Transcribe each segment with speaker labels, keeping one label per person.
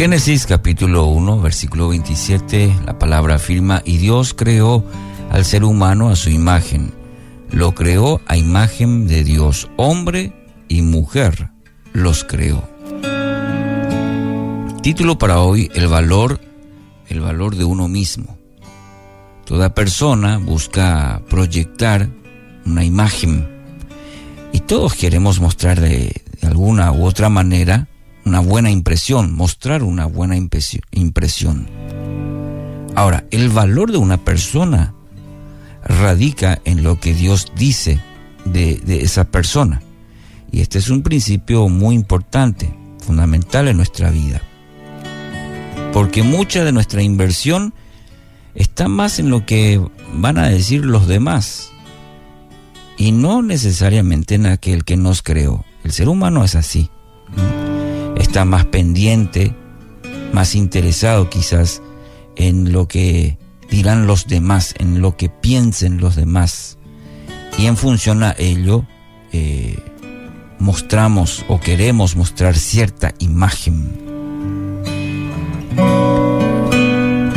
Speaker 1: Génesis capítulo 1, versículo 27, la palabra afirma, y Dios creó al ser humano a su imagen. Lo creó a imagen de Dios, hombre y mujer los creó. Título para hoy, el valor, el valor de uno mismo. Toda persona busca proyectar una imagen y todos queremos mostrar de, de alguna u otra manera una buena impresión, mostrar una buena impresión. Ahora, el valor de una persona radica en lo que Dios dice de, esa persona. Y este es un principio muy importante, fundamental en nuestra vida. Porque mucha de nuestra inversión está más en lo que van a decir los demás y no necesariamente en aquel que nos creó. El ser humano es así está más pendiente, más interesado quizás en lo que dirán los demás, en lo que piensen los demás. Y en función a ello, eh, mostramos o queremos mostrar cierta imagen.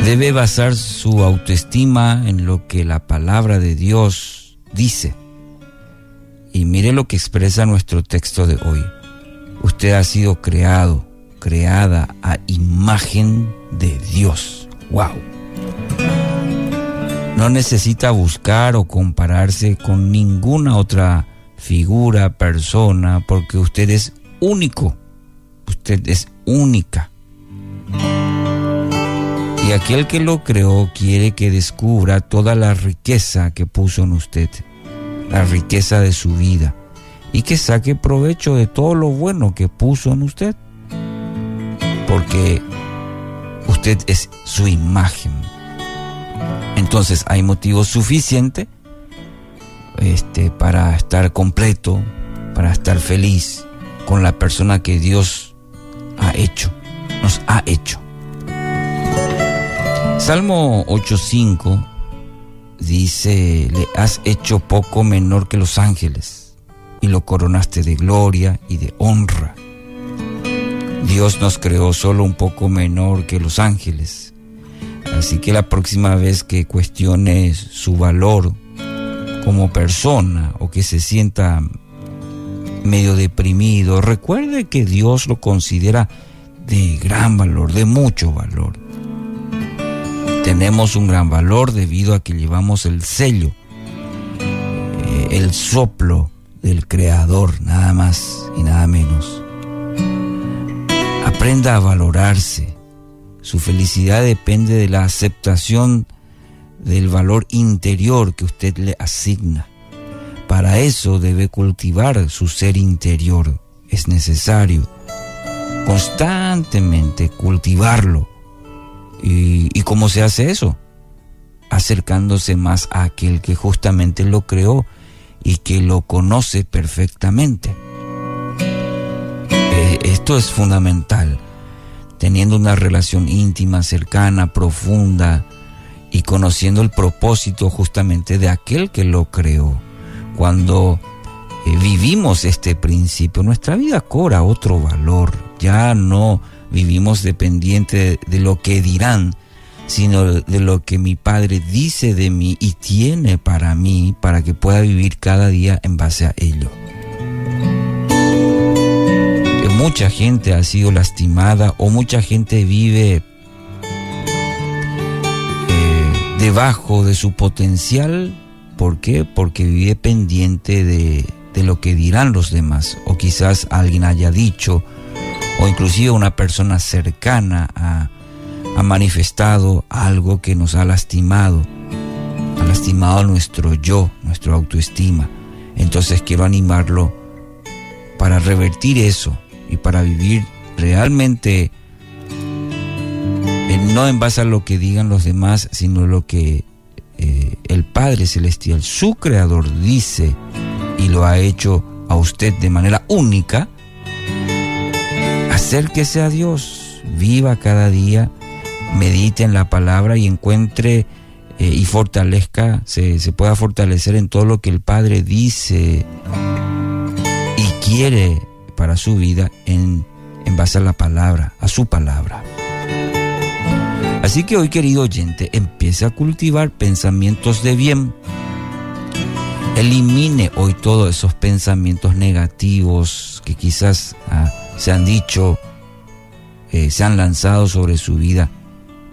Speaker 1: Debe basar su autoestima en lo que la palabra de Dios dice. Y mire lo que expresa nuestro texto de hoy. Usted ha sido creado, creada a imagen de Dios. ¡Wow! No necesita buscar o compararse con ninguna otra figura, persona, porque usted es único. Usted es única. Y aquel que lo creó quiere que descubra toda la riqueza que puso en usted, la riqueza de su vida y que saque provecho de todo lo bueno que puso en usted. Porque usted es su imagen. Entonces hay motivo suficiente este, para estar completo, para estar feliz con la persona que Dios ha hecho, nos ha hecho. Salmo 8.5 dice, le has hecho poco menor que los ángeles y lo coronaste de gloria y de honra. Dios nos creó solo un poco menor que los ángeles. Así que la próxima vez que cuestiones su valor como persona o que se sienta medio deprimido, recuerde que Dios lo considera de gran valor, de mucho valor. Tenemos un gran valor debido a que llevamos el sello, eh, el soplo del Creador, nada más y nada menos. Aprenda a valorarse. Su felicidad depende de la aceptación del valor interior que usted le asigna. Para eso debe cultivar su ser interior. Es necesario constantemente cultivarlo. ¿Y, y cómo se hace eso? Acercándose más a aquel que justamente lo creó y que lo conoce perfectamente. Eh, esto es fundamental, teniendo una relación íntima, cercana, profunda y conociendo el propósito justamente de aquel que lo creó. Cuando eh, vivimos este principio, nuestra vida cobra otro valor, ya no vivimos dependiente de lo que dirán, sino de lo que mi Padre dice de mí y tiene para mí para que pueda vivir cada día en base a ello. Mucha gente ha sido lastimada o mucha gente vive eh, debajo de su potencial. ¿Por qué? Porque vive pendiente de, de lo que dirán los demás o quizás alguien haya dicho o inclusive una persona cercana a ha manifestado algo que nos ha lastimado, ha lastimado nuestro yo, nuestra autoestima. Entonces quiero animarlo para revertir eso y para vivir realmente no en base a lo que digan los demás, sino lo que eh, el Padre Celestial, su Creador, dice y lo ha hecho a usted de manera única, acérquese a Dios, viva cada día medite en la palabra y encuentre eh, y fortalezca, se, se pueda fortalecer en todo lo que el Padre dice y quiere para su vida en, en base a la palabra, a su palabra. Así que hoy, querido oyente, empiece a cultivar pensamientos de bien. Elimine hoy todos esos pensamientos negativos que quizás ah, se han dicho, eh, se han lanzado sobre su vida.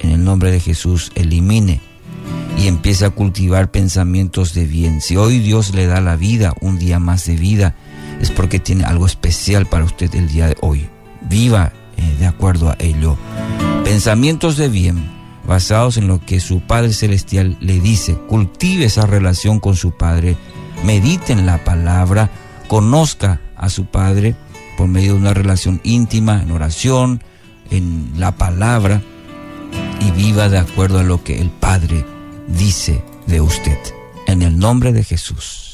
Speaker 1: En el nombre de Jesús, elimine y empiece a cultivar pensamientos de bien. Si hoy Dios le da la vida, un día más de vida, es porque tiene algo especial para usted el día de hoy. Viva eh, de acuerdo a ello. Pensamientos de bien basados en lo que su Padre Celestial le dice. Cultive esa relación con su Padre, medite en la palabra, conozca a su Padre por medio de una relación íntima, en oración, en la palabra, y viva de acuerdo a lo que el Padre dice de usted. En el nombre de Jesús.